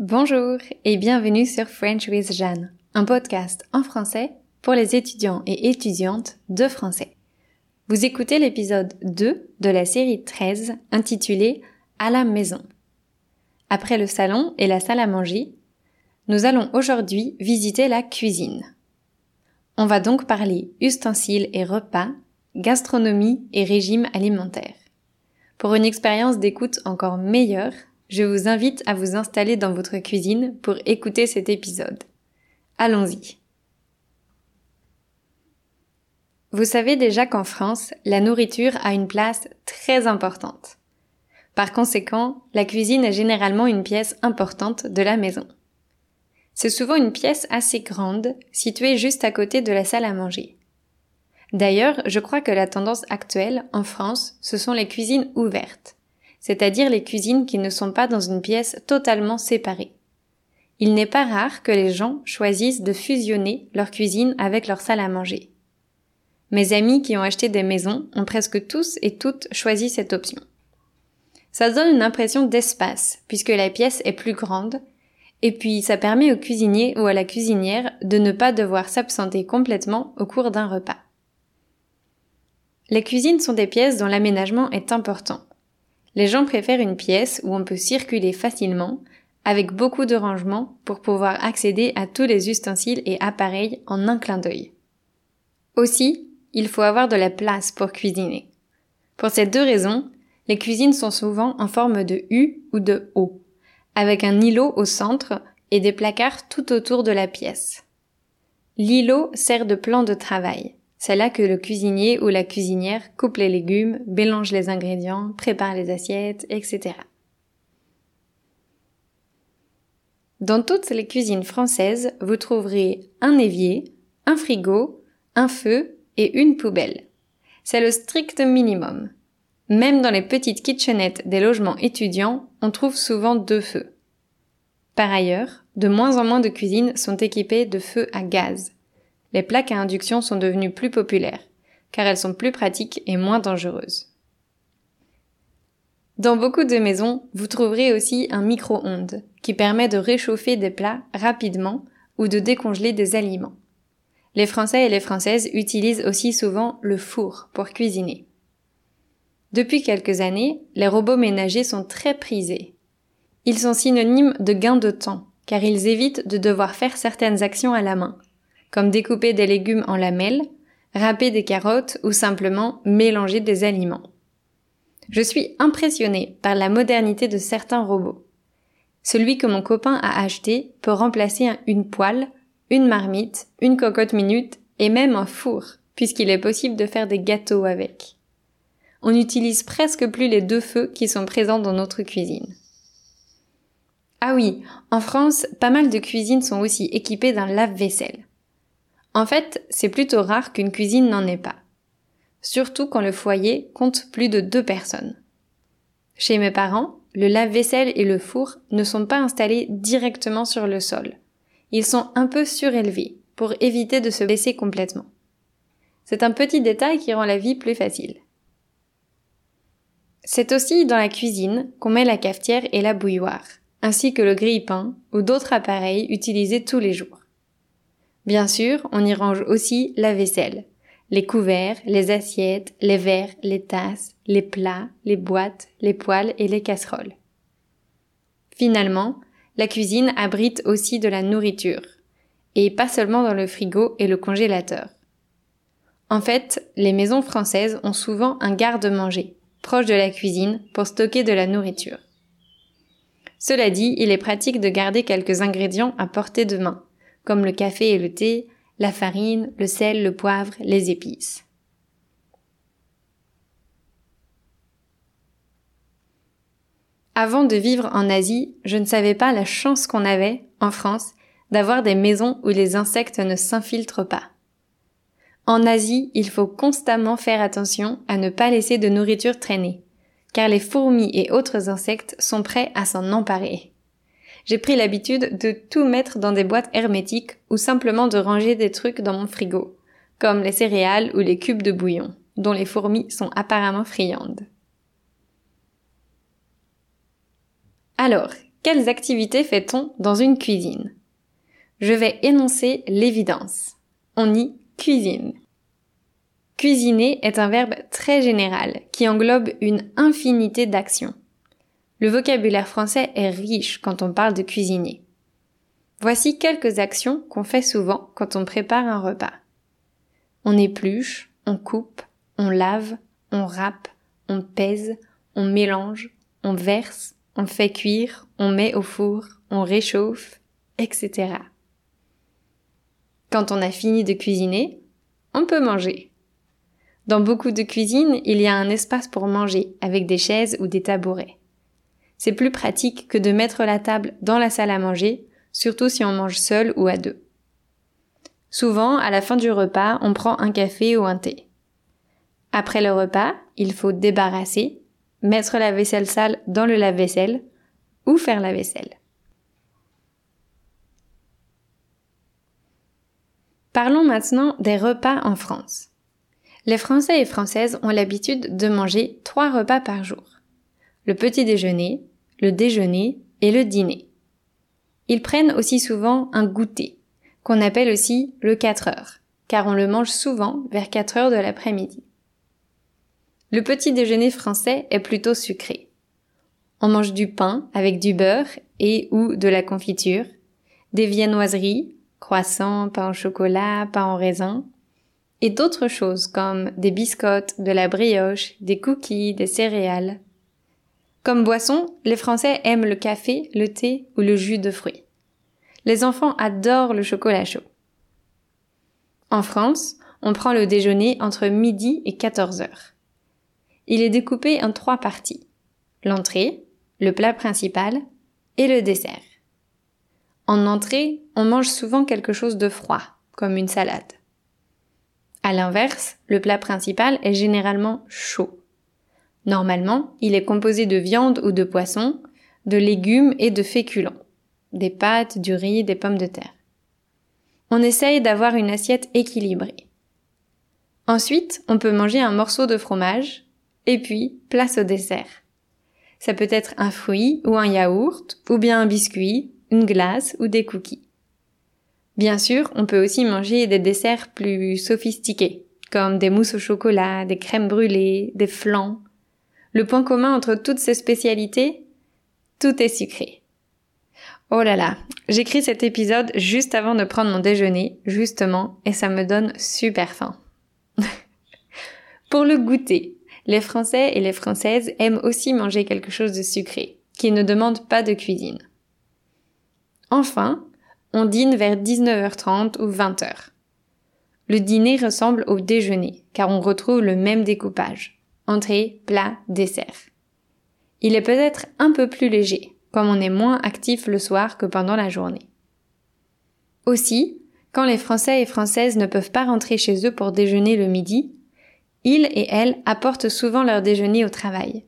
Bonjour et bienvenue sur French with Jeanne, un podcast en français pour les étudiants et étudiantes de français. Vous écoutez l'épisode 2 de la série 13 intitulée À la maison. Après le salon et la salle à manger, nous allons aujourd'hui visiter la cuisine. On va donc parler ustensiles et repas, gastronomie et régime alimentaire. Pour une expérience d'écoute encore meilleure, je vous invite à vous installer dans votre cuisine pour écouter cet épisode. Allons-y. Vous savez déjà qu'en France, la nourriture a une place très importante. Par conséquent, la cuisine est généralement une pièce importante de la maison. C'est souvent une pièce assez grande, située juste à côté de la salle à manger. D'ailleurs, je crois que la tendance actuelle, en France, ce sont les cuisines ouvertes, c'est-à-dire les cuisines qui ne sont pas dans une pièce totalement séparée. Il n'est pas rare que les gens choisissent de fusionner leur cuisine avec leur salle à manger. Mes amis qui ont acheté des maisons ont presque tous et toutes choisi cette option. Ça donne une impression d'espace, puisque la pièce est plus grande et puis, ça permet au cuisinier ou à la cuisinière de ne pas devoir s'absenter complètement au cours d'un repas. Les cuisines sont des pièces dont l'aménagement est important. Les gens préfèrent une pièce où on peut circuler facilement, avec beaucoup de rangements pour pouvoir accéder à tous les ustensiles et appareils en un clin d'œil. Aussi, il faut avoir de la place pour cuisiner. Pour ces deux raisons, les cuisines sont souvent en forme de U ou de O avec un îlot au centre et des placards tout autour de la pièce. L'îlot sert de plan de travail. C'est là que le cuisinier ou la cuisinière coupe les légumes, mélange les ingrédients, prépare les assiettes, etc. Dans toutes les cuisines françaises, vous trouverez un évier, un frigo, un feu et une poubelle. C'est le strict minimum. Même dans les petites kitchenettes des logements étudiants, on trouve souvent deux feux. Par ailleurs, de moins en moins de cuisines sont équipées de feux à gaz. Les plaques à induction sont devenues plus populaires, car elles sont plus pratiques et moins dangereuses. Dans beaucoup de maisons, vous trouverez aussi un micro-ondes, qui permet de réchauffer des plats rapidement ou de décongeler des aliments. Les Français et les Françaises utilisent aussi souvent le four pour cuisiner. Depuis quelques années, les robots ménagers sont très prisés. Ils sont synonymes de gain de temps, car ils évitent de devoir faire certaines actions à la main, comme découper des légumes en lamelles, râper des carottes ou simplement mélanger des aliments. Je suis impressionnée par la modernité de certains robots. Celui que mon copain a acheté peut remplacer une poêle, une marmite, une cocotte minute et même un four, puisqu'il est possible de faire des gâteaux avec on n'utilise presque plus les deux feux qui sont présents dans notre cuisine. Ah oui, en France, pas mal de cuisines sont aussi équipées d'un lave-vaisselle. En fait, c'est plutôt rare qu'une cuisine n'en ait pas. Surtout quand le foyer compte plus de deux personnes. Chez mes parents, le lave-vaisselle et le four ne sont pas installés directement sur le sol. Ils sont un peu surélevés pour éviter de se baisser complètement. C'est un petit détail qui rend la vie plus facile. C'est aussi dans la cuisine qu'on met la cafetière et la bouilloire, ainsi que le grille-pain ou d'autres appareils utilisés tous les jours. Bien sûr, on y range aussi la vaisselle, les couverts, les assiettes, les verres, les tasses, les plats, les boîtes, les poêles et les casseroles. Finalement, la cuisine abrite aussi de la nourriture, et pas seulement dans le frigo et le congélateur. En fait, les maisons françaises ont souvent un garde-manger, proche de la cuisine, pour stocker de la nourriture. Cela dit, il est pratique de garder quelques ingrédients à portée de main, comme le café et le thé, la farine, le sel, le poivre, les épices. Avant de vivre en Asie, je ne savais pas la chance qu'on avait, en France, d'avoir des maisons où les insectes ne s'infiltrent pas. En Asie, il faut constamment faire attention à ne pas laisser de nourriture traîner, car les fourmis et autres insectes sont prêts à s'en emparer. J'ai pris l'habitude de tout mettre dans des boîtes hermétiques ou simplement de ranger des trucs dans mon frigo, comme les céréales ou les cubes de bouillon, dont les fourmis sont apparemment friandes. Alors, quelles activités fait-on dans une cuisine? Je vais énoncer l'évidence. On y cuisine. Cuisiner est un verbe très général qui englobe une infinité d'actions. Le vocabulaire français est riche quand on parle de cuisiner. Voici quelques actions qu'on fait souvent quand on prépare un repas. On épluche, on coupe, on lave, on râpe, on pèse, on mélange, on verse, on fait cuire, on met au four, on réchauffe, etc. Quand on a fini de cuisiner, on peut manger. Dans beaucoup de cuisines, il y a un espace pour manger, avec des chaises ou des tabourets. C'est plus pratique que de mettre la table dans la salle à manger, surtout si on mange seul ou à deux. Souvent, à la fin du repas, on prend un café ou un thé. Après le repas, il faut débarrasser, mettre la vaisselle sale dans le lave-vaisselle ou faire la vaisselle. Parlons maintenant des repas en France. Les Français et Françaises ont l'habitude de manger trois repas par jour. Le petit déjeuner, le déjeuner et le dîner. Ils prennent aussi souvent un goûter, qu'on appelle aussi le 4 heures, car on le mange souvent vers 4 heures de l'après-midi. Le petit déjeuner français est plutôt sucré. On mange du pain avec du beurre et ou de la confiture, des viennoiseries, croissants, pain au chocolat, pain au raisin, et d'autres choses comme des biscottes, de la brioche, des cookies, des céréales. Comme boisson, les Français aiment le café, le thé ou le jus de fruits. Les enfants adorent le chocolat chaud. En France, on prend le déjeuner entre midi et 14 heures. Il est découpé en trois parties. L'entrée, le plat principal et le dessert. En entrée, on mange souvent quelque chose de froid, comme une salade. À l'inverse, le plat principal est généralement chaud. Normalement, il est composé de viande ou de poisson, de légumes et de féculents, des pâtes, du riz, des pommes de terre. On essaye d'avoir une assiette équilibrée. Ensuite, on peut manger un morceau de fromage, et puis place au dessert. Ça peut être un fruit ou un yaourt, ou bien un biscuit, une glace ou des cookies. Bien sûr, on peut aussi manger des desserts plus sophistiqués, comme des mousses au chocolat, des crèmes brûlées, des flans. Le point commun entre toutes ces spécialités, tout est sucré. Oh là là, j'écris cet épisode juste avant de prendre mon déjeuner, justement, et ça me donne super faim. Pour le goûter, les Français et les Françaises aiment aussi manger quelque chose de sucré, qui ne demande pas de cuisine. Enfin, on dîne vers 19h30 ou 20h. Le dîner ressemble au déjeuner, car on retrouve le même découpage. Entrée, plat, dessert. Il est peut-être un peu plus léger, comme on est moins actif le soir que pendant la journée. Aussi, quand les Français et Françaises ne peuvent pas rentrer chez eux pour déjeuner le midi, ils et elles apportent souvent leur déjeuner au travail.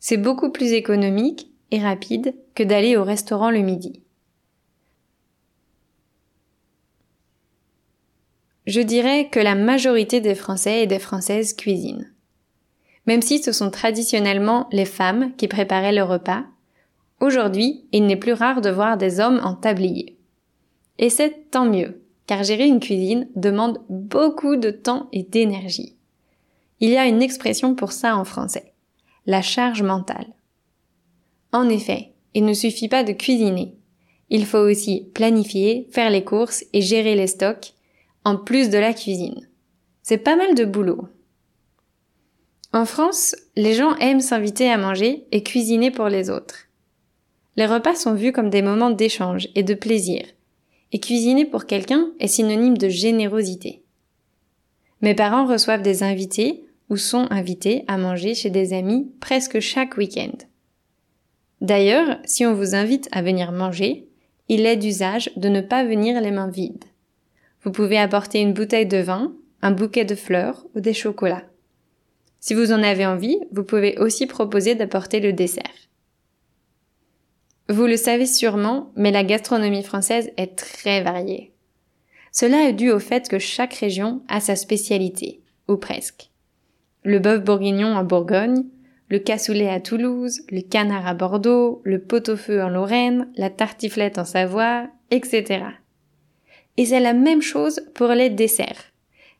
C'est beaucoup plus économique et rapide que d'aller au restaurant le midi. je dirais que la majorité des Français et des Françaises cuisinent. Même si ce sont traditionnellement les femmes qui préparaient le repas, aujourd'hui, il n'est plus rare de voir des hommes en tablier. Et c'est tant mieux, car gérer une cuisine demande beaucoup de temps et d'énergie. Il y a une expression pour ça en français, la charge mentale. En effet, il ne suffit pas de cuisiner. Il faut aussi planifier, faire les courses et gérer les stocks, en plus de la cuisine. C'est pas mal de boulot. En France, les gens aiment s'inviter à manger et cuisiner pour les autres. Les repas sont vus comme des moments d'échange et de plaisir, et cuisiner pour quelqu'un est synonyme de générosité. Mes parents reçoivent des invités ou sont invités à manger chez des amis presque chaque week-end. D'ailleurs, si on vous invite à venir manger, il est d'usage de ne pas venir les mains vides. Vous pouvez apporter une bouteille de vin, un bouquet de fleurs ou des chocolats. Si vous en avez envie, vous pouvez aussi proposer d'apporter le dessert. Vous le savez sûrement, mais la gastronomie française est très variée. Cela est dû au fait que chaque région a sa spécialité, ou presque. Le bœuf bourguignon en Bourgogne, le cassoulet à Toulouse, le canard à Bordeaux, le pot-au-feu en Lorraine, la tartiflette en Savoie, etc. Et c'est la même chose pour les desserts.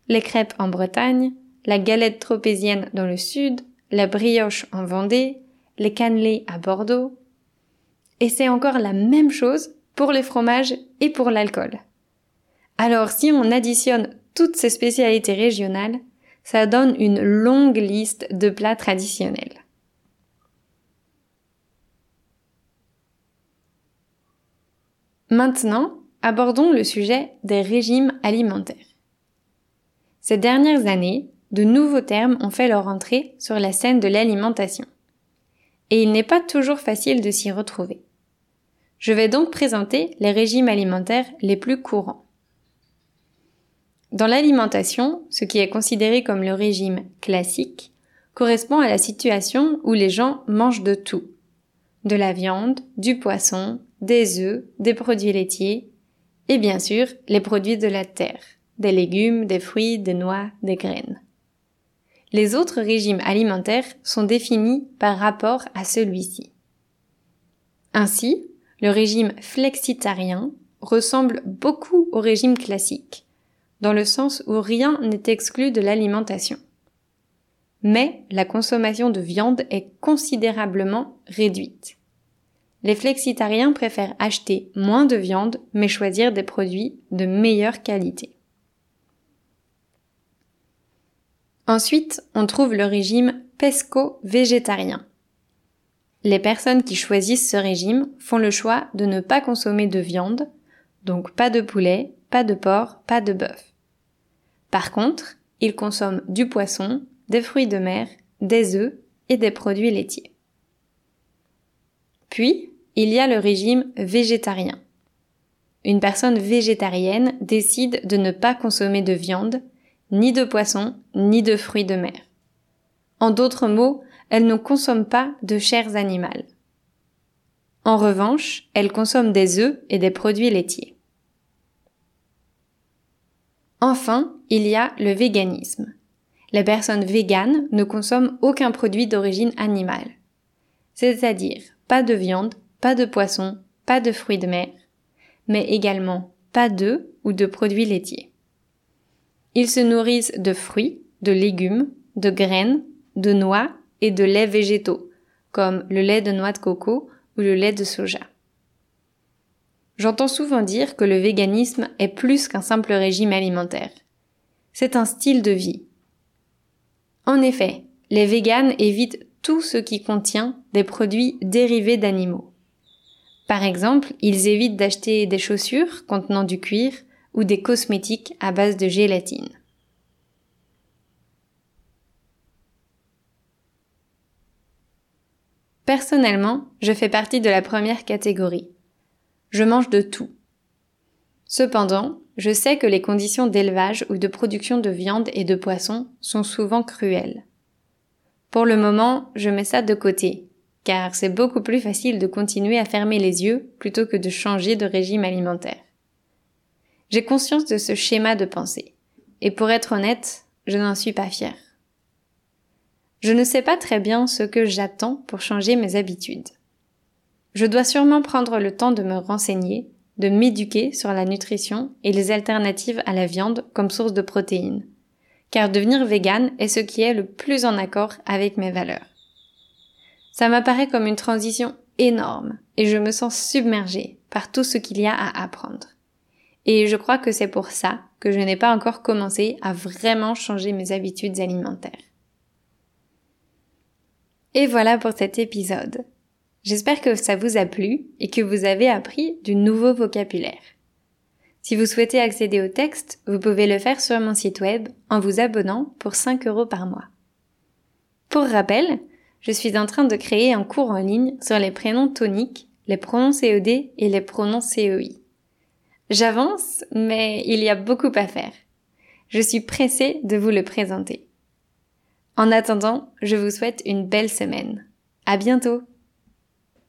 Les crêpes en Bretagne, la galette tropézienne dans le sud, la brioche en Vendée, les cannelés à Bordeaux. Et c'est encore la même chose pour les fromages et pour l'alcool. Alors si on additionne toutes ces spécialités régionales, ça donne une longue liste de plats traditionnels. Maintenant, abordons le sujet des régimes alimentaires. Ces dernières années, de nouveaux termes ont fait leur entrée sur la scène de l'alimentation. Et il n'est pas toujours facile de s'y retrouver. Je vais donc présenter les régimes alimentaires les plus courants. Dans l'alimentation, ce qui est considéré comme le régime classique correspond à la situation où les gens mangent de tout. De la viande, du poisson, des œufs, des produits laitiers et bien sûr les produits de la terre, des légumes, des fruits, des noix, des graines. Les autres régimes alimentaires sont définis par rapport à celui-ci. Ainsi, le régime flexitarien ressemble beaucoup au régime classique dans le sens où rien n'est exclu de l'alimentation. Mais la consommation de viande est considérablement réduite. Les flexitariens préfèrent acheter moins de viande mais choisir des produits de meilleure qualité. Ensuite, on trouve le régime pesco-végétarien. Les personnes qui choisissent ce régime font le choix de ne pas consommer de viande, donc pas de poulet, pas de porc, pas de bœuf. Par contre, ils consomment du poisson, des fruits de mer, des œufs et des produits laitiers. Puis, il y a le régime végétarien. Une personne végétarienne décide de ne pas consommer de viande, ni de poisson, ni de fruits de mer. En d'autres mots, elle ne consomme pas de chairs animales. En revanche, elle consomme des œufs et des produits laitiers. Enfin, il y a le véganisme. Les personnes véganes ne consomment aucun produit d'origine animale. C'est-à-dire pas de viande, pas de poisson, pas de fruits de mer, mais également pas d'œufs ou de produits laitiers. Ils se nourrissent de fruits, de légumes, de graines, de noix et de laits végétaux, comme le lait de noix de coco ou le lait de soja. J'entends souvent dire que le véganisme est plus qu'un simple régime alimentaire. C'est un style de vie. En effet, les véganes évitent tout ce qui contient des produits dérivés d'animaux. Par exemple, ils évitent d'acheter des chaussures contenant du cuir ou des cosmétiques à base de gélatine. Personnellement, je fais partie de la première catégorie. Je mange de tout. Cependant, je sais que les conditions d'élevage ou de production de viande et de poisson sont souvent cruelles. Pour le moment, je mets ça de côté, car c'est beaucoup plus facile de continuer à fermer les yeux plutôt que de changer de régime alimentaire. J'ai conscience de ce schéma de pensée, et pour être honnête, je n'en suis pas fière. Je ne sais pas très bien ce que j'attends pour changer mes habitudes. Je dois sûrement prendre le temps de me renseigner, de m'éduquer sur la nutrition et les alternatives à la viande comme source de protéines. Car devenir vegan est ce qui est le plus en accord avec mes valeurs. Ça m'apparaît comme une transition énorme et je me sens submergée par tout ce qu'il y a à apprendre. Et je crois que c'est pour ça que je n'ai pas encore commencé à vraiment changer mes habitudes alimentaires. Et voilà pour cet épisode. J'espère que ça vous a plu et que vous avez appris du nouveau vocabulaire. Si vous souhaitez accéder au texte, vous pouvez le faire sur mon site web en vous abonnant pour 5 euros par mois. Pour rappel, je suis en train de créer un cours en ligne sur les prénoms toniques, les pronoms CED et les pronoms CEI. J'avance, mais il y a beaucoup à faire. Je suis pressée de vous le présenter. En attendant, je vous souhaite une belle semaine. À bientôt!